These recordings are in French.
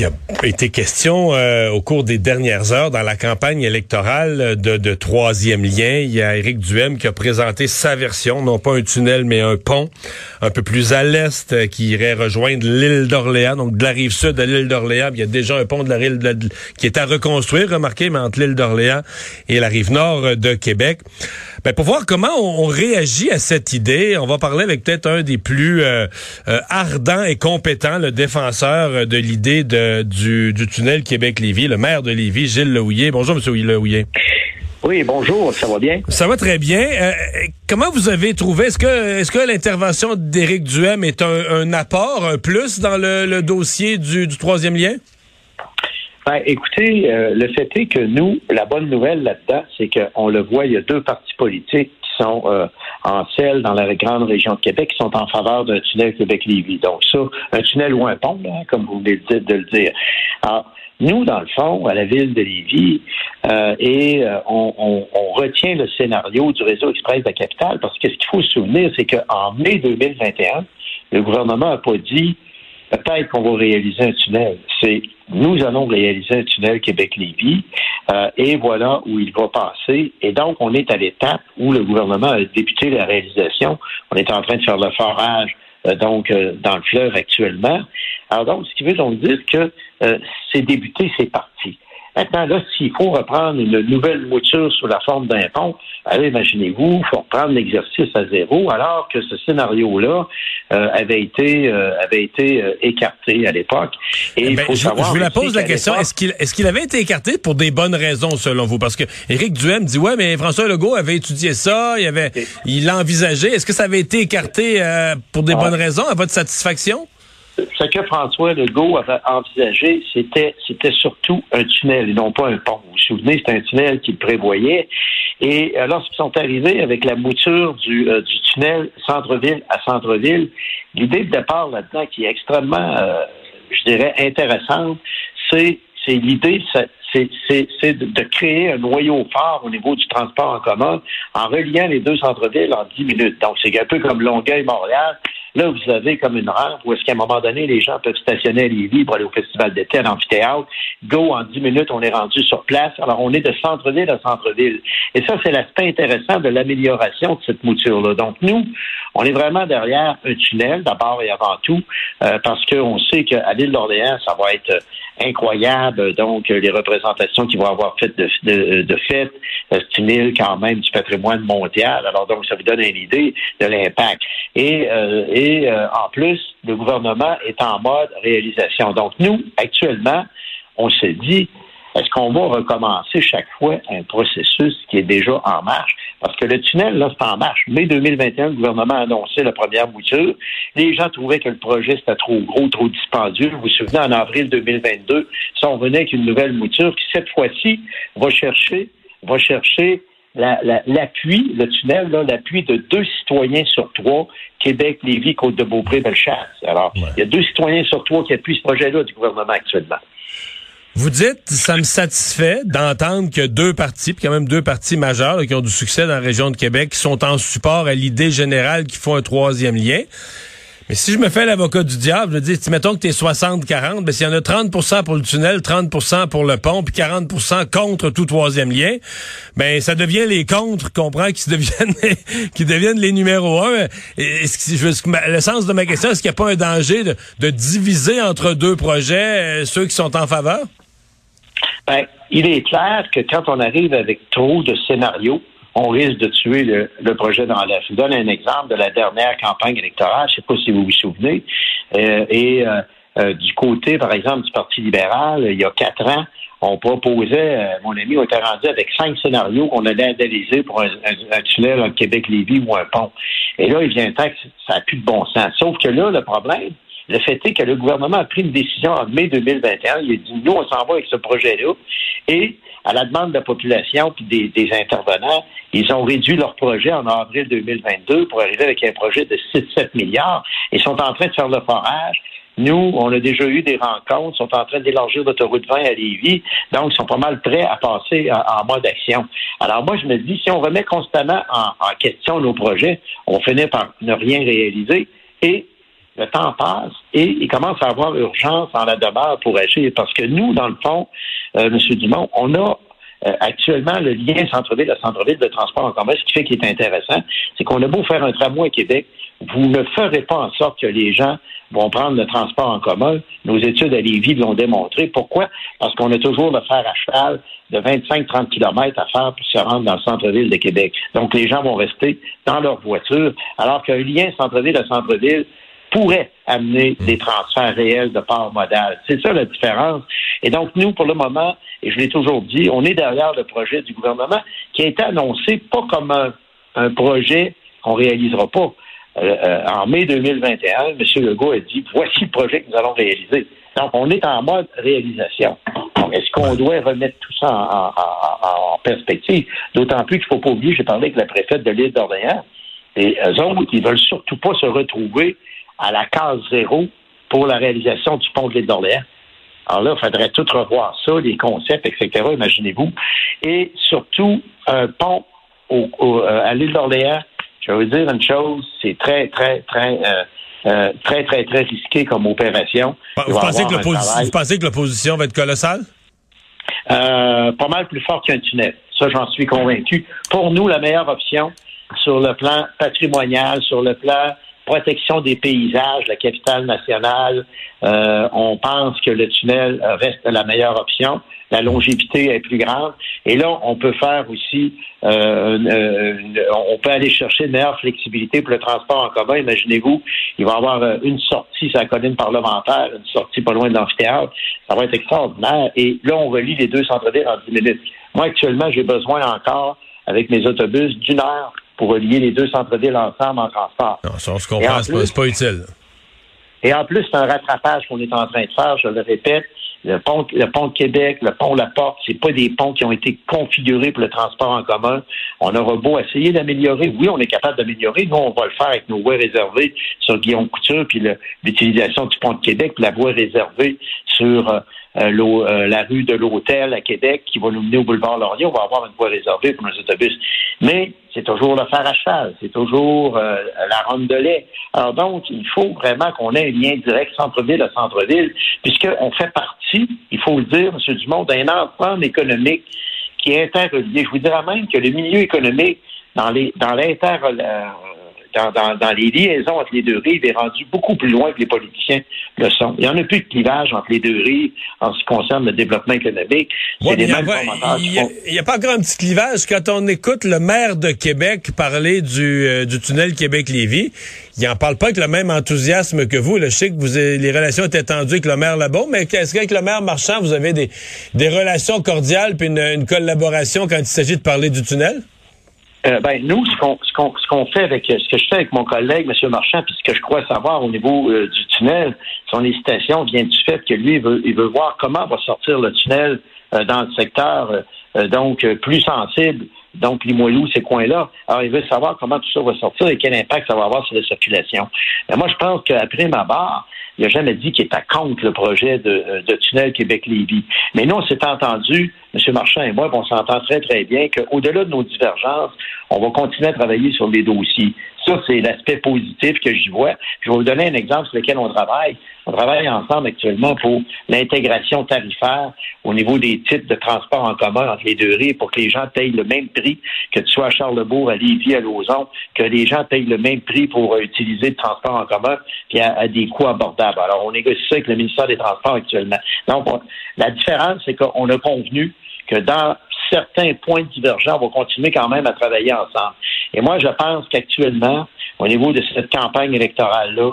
Il a été question euh, au cours des dernières heures dans la campagne électorale de, de troisième lien. Il y a Éric Duhem qui a présenté sa version, non pas un tunnel, mais un pont un peu plus à l'est euh, qui irait rejoindre l'île d'Orléans, donc de la rive sud de l'île d'Orléans. Il y a déjà un pont de la rive qui est à reconstruire, remarquez, entre l'île d'Orléans et la rive nord de Québec. Ben, pour voir comment on, on, réagit à cette idée, on va parler avec peut-être un des plus euh, euh, ardents et compétents, le défenseur de l'idée du, du tunnel Québec-Lévis, le maire de Lévis, Gilles Lehouillet. Bonjour, Monsieur Lehouillet. Oui, bonjour, ça va bien? Ça va très bien. Euh, comment vous avez trouvé, est-ce que, est-ce que l'intervention d'Éric Duhem est un, un, apport, un plus dans le, le dossier du, du troisième lien? Ben, écoutez, euh, le fait est que nous, la bonne nouvelle là-dedans, c'est qu'on le voit, il y a deux partis politiques qui sont euh, en selle dans la grande région de Québec qui sont en faveur d'un tunnel Québec-Lévis. Donc ça, un tunnel ou un pont, là, comme vous venez de le dire. Alors, nous, dans le fond, à la ville de Lévis, euh, et euh, on, on, on, retient le scénario du réseau express de la capitale parce que ce qu'il faut se souvenir, c'est qu'en mai 2021, le gouvernement n'a pas dit peut-être qu'on va réaliser un tunnel. C'est nous allons réaliser un tunnel Québec-Lévis euh, et voilà où il va passer. Et donc, on est à l'étape où le gouvernement a débuté la réalisation. On est en train de faire le forage euh, donc euh, dans le fleuve actuellement. Alors donc, ce qui veut donc dire que euh, c'est débuté, c'est parti. Maintenant, là, s'il faut reprendre une nouvelle mouture sous la forme d'un pont, allez, imaginez-vous, il faut reprendre l'exercice à zéro, alors que ce scénario-là euh, avait été euh, avait été euh, écarté à l'époque. Et il ben, faut je, savoir je vous la pose la question est-ce qu'il est-ce qu'il avait été écarté pour des bonnes raisons selon vous? Parce que Éric Duhem dit ouais, mais François Legault avait étudié ça, il avait il l'a envisagé. Est-ce que ça avait été écarté pour des ah. bonnes raisons à votre satisfaction? Ce que François Legault avait envisagé, c'était, c'était surtout un tunnel et non pas un pont. Vous vous souvenez, c'est un tunnel qu'il prévoyait. Et euh, lorsqu'ils sont arrivés avec la mouture du, euh, du tunnel centre-ville à centre-ville, l'idée de départ là-dedans qui est extrêmement, euh, je dirais, intéressante, c'est, c'est l'idée, c'est, c'est, c'est de créer un noyau fort au niveau du transport en commun en reliant les deux centres-villes en 10 minutes. Donc, c'est un peu comme Longueuil-Montréal. Là, vous avez comme une rampe où est-ce qu'à un moment donné, les gens peuvent stationner à Lévis pour aller au Festival d'été, à l'amphithéâtre. Go, en dix minutes, on est rendu sur place. Alors, on est de centre-ville à centre-ville. Et ça, c'est l'aspect intéressant de l'amélioration de cette mouture-là. Donc, nous, on est vraiment derrière un tunnel, d'abord et avant tout, euh, parce qu'on sait qu'à l'île d'Orléans, ça va être incroyable. Donc, les représentations qu'ils vont avoir faites de, de, de fête euh, stimulent quand même du patrimoine mondial. Alors, donc, ça vous donne une idée de l'impact. Et, euh, et euh, en plus, le gouvernement est en mode réalisation. Donc, nous, actuellement, on s'est dit, est-ce qu'on va recommencer chaque fois un processus qui est déjà en marche? Parce que le tunnel, là, c'est en marche. Mai 2021, le gouvernement a annoncé la première mouture. Les gens trouvaient que le projet, c'était trop gros, trop dispendieux. Vous vous souvenez, en avril 2022, ça, on venait avec une nouvelle mouture qui, cette fois-ci, va chercher, va chercher l'appui, la, le tunnel, l'appui de deux citoyens sur trois, Québec, Lévis, Côte-de-Beaupré, Bellechasse. Alors, ouais. il y a deux citoyens sur trois qui appuient ce projet-là du gouvernement actuellement. Vous dites, ça me satisfait d'entendre que deux partis, puis quand même deux partis majeurs là, qui ont du succès dans la région de Québec, qui sont en support à l'idée générale qu'il faut un troisième lien. Mais si je me fais l'avocat du diable, je dis, mettons que tu es 60-40, ben, s'il y en a 30% pour le tunnel, 30% pour le pont, puis 40% contre tout troisième lien, ben ça devient les contre, comprends, qui deviennent deviennent les numéros un. Je, le sens de ma question, est-ce qu'il n'y a pas un danger de, diviser entre deux projets euh, ceux qui sont en faveur? Ben, il est clair que quand on arrive avec trop de scénarios, on risque de tuer le, projet dans l'air. Je vous donne un exemple de la dernière campagne électorale, je ne sais pas si vous vous souvenez, euh, et euh, euh, du côté, par exemple, du Parti libéral, il y a quatre ans, on proposait, mon ami, on était rendu avec cinq scénarios qu'on allait analyser pour un, tunnel en Québec-Lévis ou un pont. Et là, il vient un temps que ça n'a plus de bon sens. Sauf que là, le problème, le fait est que le gouvernement a pris une décision en mai 2021. Il a dit, nous, on s'en va avec ce projet-là. Et à la demande de la population puis des, intervenants, ils ont réduit leur projet en avril 2022 pour arriver avec un projet de 6-7 milliards. Ils sont en train de faire le forage. Nous, on a déjà eu des rencontres, sont en train d'élargir l'autoroute 20 à Lévis, donc ils sont pas mal prêts à passer en, mode action. Alors moi, je me dis, si on remet constamment en, en question nos projets, on finit par ne rien réaliser et le temps passe et il commence à avoir urgence en la demeure pour agir. Parce que nous, dans le fond, euh, M. Dumont, on a euh, actuellement le lien centre-ville à centre-ville de transport en commun. Ce qui fait qu'il est intéressant, c'est qu'on a beau faire un tramway à Québec, vous ne ferez pas en sorte que les gens vont prendre le transport en commun. Nos études à Lévis l'ont démontré. Pourquoi? Parce qu'on a toujours le fer à cheval de 25-30 km à faire pour se rendre dans le centre-ville de Québec. Donc, les gens vont rester dans leur voiture, alors qu'un lien centre-ville à centre-ville, pourrait amener des transferts réels de part modale. C'est ça la différence. Et donc, nous, pour le moment, et je l'ai toujours dit, on est derrière le projet du gouvernement qui a été annoncé pas comme un, projet qu'on réalisera pas. Euh, euh, en mai 2021, M. Legault a dit voici le projet que nous allons réaliser. Donc, on est en mode réalisation. Est-ce qu'on doit remettre tout ça en, perspective? D'autant plus qu'il ne faut pas oublier, j'ai parlé avec la préfète de l'île d'Orléans, et eux autres, ils veulent surtout pas se retrouver à la case zéro pour la réalisation du pont de l'île d'Orléans. Alors là, il faudrait tout revoir ça, les concepts, etc., imaginez-vous. Et surtout, un pont euh, à l'île d'Orléans, je vais vous dire une chose, c'est très, très, très, euh, euh, très, très, très risqué comme opération. Vous pensez, que l'opposition va être colossale? pas mal plus fort qu'un tunnel. Ça, j'en suis convaincu. Pour nous, la meilleure option sur le plan patrimonial, sur le plan protection des paysages, la capitale nationale, euh, on pense que le tunnel reste la meilleure option. La longévité est plus grande. Et là, on peut faire aussi, euh, euh, on peut aller chercher une meilleure flexibilité pour le transport en commun. Imaginez-vous, il va y avoir une sortie sur la colline parlementaire, une sortie pas loin de l'amphithéâtre. Ça va être extraordinaire. Et là, on relie les deux centres-villes en 10 minutes. Moi, actuellement, j'ai besoin encore, avec mes autobus, d'une heure pour relier les deux centres-villes ensemble en transport. Non, ça, on se comprend, c'est pas, utile. Et en plus, c'est un rattrapage qu'on est en train de faire, je le répète. Le pont, le pont de Québec, le pont La Porte, c'est pas des ponts qui ont été configurés pour le transport en commun. On aura beau essayer d'améliorer. Oui, on est capable d'améliorer. Nous, on va le faire avec nos voies réservées sur Guillaume Couture, puis l'utilisation du pont de Québec, puis la voie réservée sur euh, euh, euh, la rue de l'Hôtel à Québec qui va nous mener au boulevard Laurier. On va avoir une voie réservée pour nos autobus. Mais c'est toujours le fer à cheval, c'est toujours euh, la ronde de lait. Alors donc, il faut vraiment qu'on ait un lien direct centre-ville à centre-ville, puisqu'on fait partie, il faut le dire, M. Dumont, d'un ensemble économique qui est interrelié. Je vous dirais même que le milieu économique dans les dans l'inter dans, les liaisons entre les deux rives est rendu beaucoup plus loin que les politiciens le sont. Il n'y en a plus de clivage entre les deux rives en ce qui concerne le développement économique. il n'y a, pas encore un petit clivage. Quand on écoute le maire de Québec parler du, euh, du tunnel Québec-Lévis, il n'en parle pas avec le même enthousiasme que vous. je sais que vous les relations étaient tendues avec le maire là-bas, mais est-ce qu'avec le maire Marchand, vous avez des, des relations cordiales puis une, une collaboration quand il s'agit de parler du tunnel? Euh, ben, nous, ce qu'on, ce qu'on, ce qu'on fait avec, ce que je fais avec mon collègue, M. Marchand, puis ce que je crois savoir au niveau euh, du tunnel, son hésitation vient du fait que lui, il veut, il veut voir comment va sortir le tunnel euh, dans le secteur, donc, plus sensible, donc Limoilou, ces coins-là. Alors, il veut savoir comment tout ça va sortir et quel impact ça va avoir sur la circulation. Mais moi, je pense qu'après ma barre, il n'a jamais dit qu'il était contre le projet de, de tunnel Québec-Lévis. Mais nous, on s'est entendu M. Marchand et moi, on s'entend très, très bien qu'au-delà de nos divergences, on va continuer à travailler sur des dossiers. Ça, c'est l'aspect positif que j'y vois. Je vais vous donner un exemple sur lequel on travaille. On travaille ensemble actuellement pour l'intégration tarifaire au niveau des titres de transport en commun entre les deux rives pour que les gens payent le même prix, que tu sois à Charlebourg, à Lévis, à Lauson, que les gens payent le même prix pour utiliser le transport en commun puis à, des coûts abordables. Alors, on négocie ça avec le ministère des Transports actuellement. Donc, la différence, c'est qu'on a convenu que dans certains points divergents, on va continuer quand même à travailler ensemble. Et moi, je pense qu'actuellement, au niveau de cette campagne électorale-là,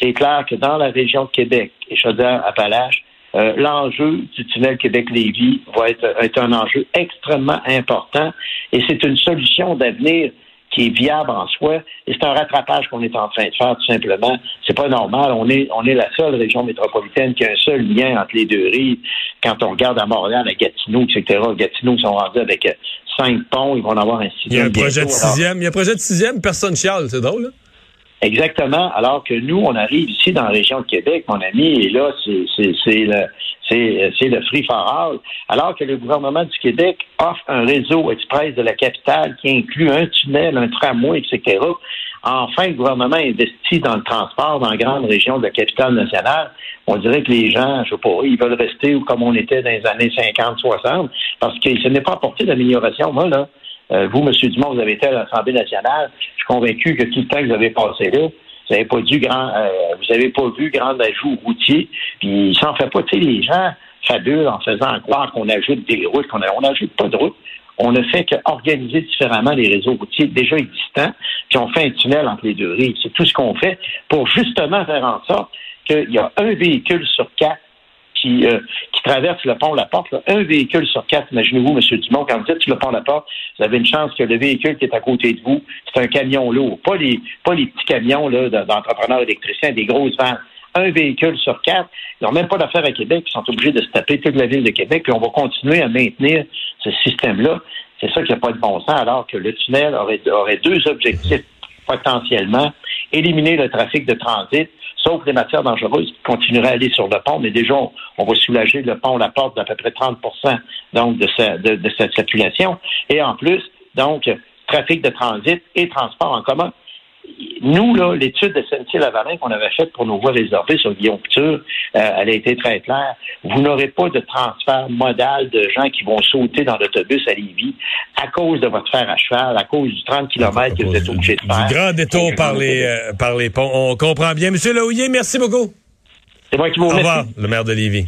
c'est clair que dans la région de Québec et Chaudière-Appalaches, euh, l'enjeu du tunnel Québec-Lévis va être, un enjeu extrêmement important et c'est une solution d'avenir qui est viable en soi. Et c'est un rattrapage qu'on est en train de faire, tout simplement. C'est pas normal. On est, on est la seule région métropolitaine qui a un seul lien entre les deux rives. Quand on regarde à Montréal, à Gatineau, etc., Gatineau sont rendus avec euh, cinq ponts. Ils vont en avoir un sixième. Il y a un projet de sixième. Il y a un projet de sixième. Personne chiale. C'est drôle, là. Exactement. Alors que nous, on arrive ici dans la région de Québec, mon ami, et là, c'est le c'est le free for all. Alors que le gouvernement du Québec offre un réseau express de la capitale qui inclut un tunnel, un tramway, etc. Enfin, le gouvernement investit dans le transport dans la grande région de la capitale nationale. On dirait que les gens, je sais pas, ils veulent rester comme on était dans les années 50, 60, parce que ce n'est pas apporté d'amélioration. Moi, là, euh, vous, M. Dumont, vous avez été à l'Assemblée nationale. Je suis convaincu que tout le temps que vous avez passé là, vous n'avez pas grand, euh, vous avez pas vu grand ajout routier. Puis il s'en fait pas. Tu sais, les gens fabulent en faisant croire qu'on ajoute des routes, qu'on on n'ajoute pas de routes. On ne fait qu'organiser différemment les réseaux routiers déjà existants, puis on fait un tunnel entre les deux rives. C'est tout ce qu'on fait pour justement faire en sorte qu'il y a un véhicule sur quatre qui, euh, qui traverse le pont La Porte, un véhicule sur quatre, imaginez-vous, M. Dumont, quand vous êtes sur le pont La Porte, vous avez une chance que le véhicule qui est à côté de vous, c'est un camion lourd, pas les, pas les petits camions d'entrepreneurs électriciens, des grosses vannes. Un véhicule sur quatre. Ils n'ont même pas d'affaires à Québec, ils sont obligés de se taper toute la ville de Québec, puis on va continuer à maintenir ce système-là. C'est ça qui n'a pas de bon sens, alors que le tunnel aurait deux objectifs potentiellement. Éliminer le trafic de transit sauf les matières dangereuses qui continueraient à aller sur le pont, mais déjà, on, va soulager le pont, la porte d'à peu près 30 donc, de, de, cette circulation. Et en plus, donc, trafic de transit et transport en commun nous, là, l'étude de SNC-Lavalin qu'on avait faite pour nos voies réservées sur Guillaume Couture, euh, elle a été très claire. Vous n'aurez pas de transfert modal de gens qui vont sauter dans l'autobus à Lévis à cause de votre fer à cheval, à cause du 30 km que vous êtes obligé de faire. Du grand détour par les, euh, par les ponts. On comprend bien. Monsieur Laouillet, merci beaucoup. C'est moi qui vous remercie. Au revoir, le maire de Lévis.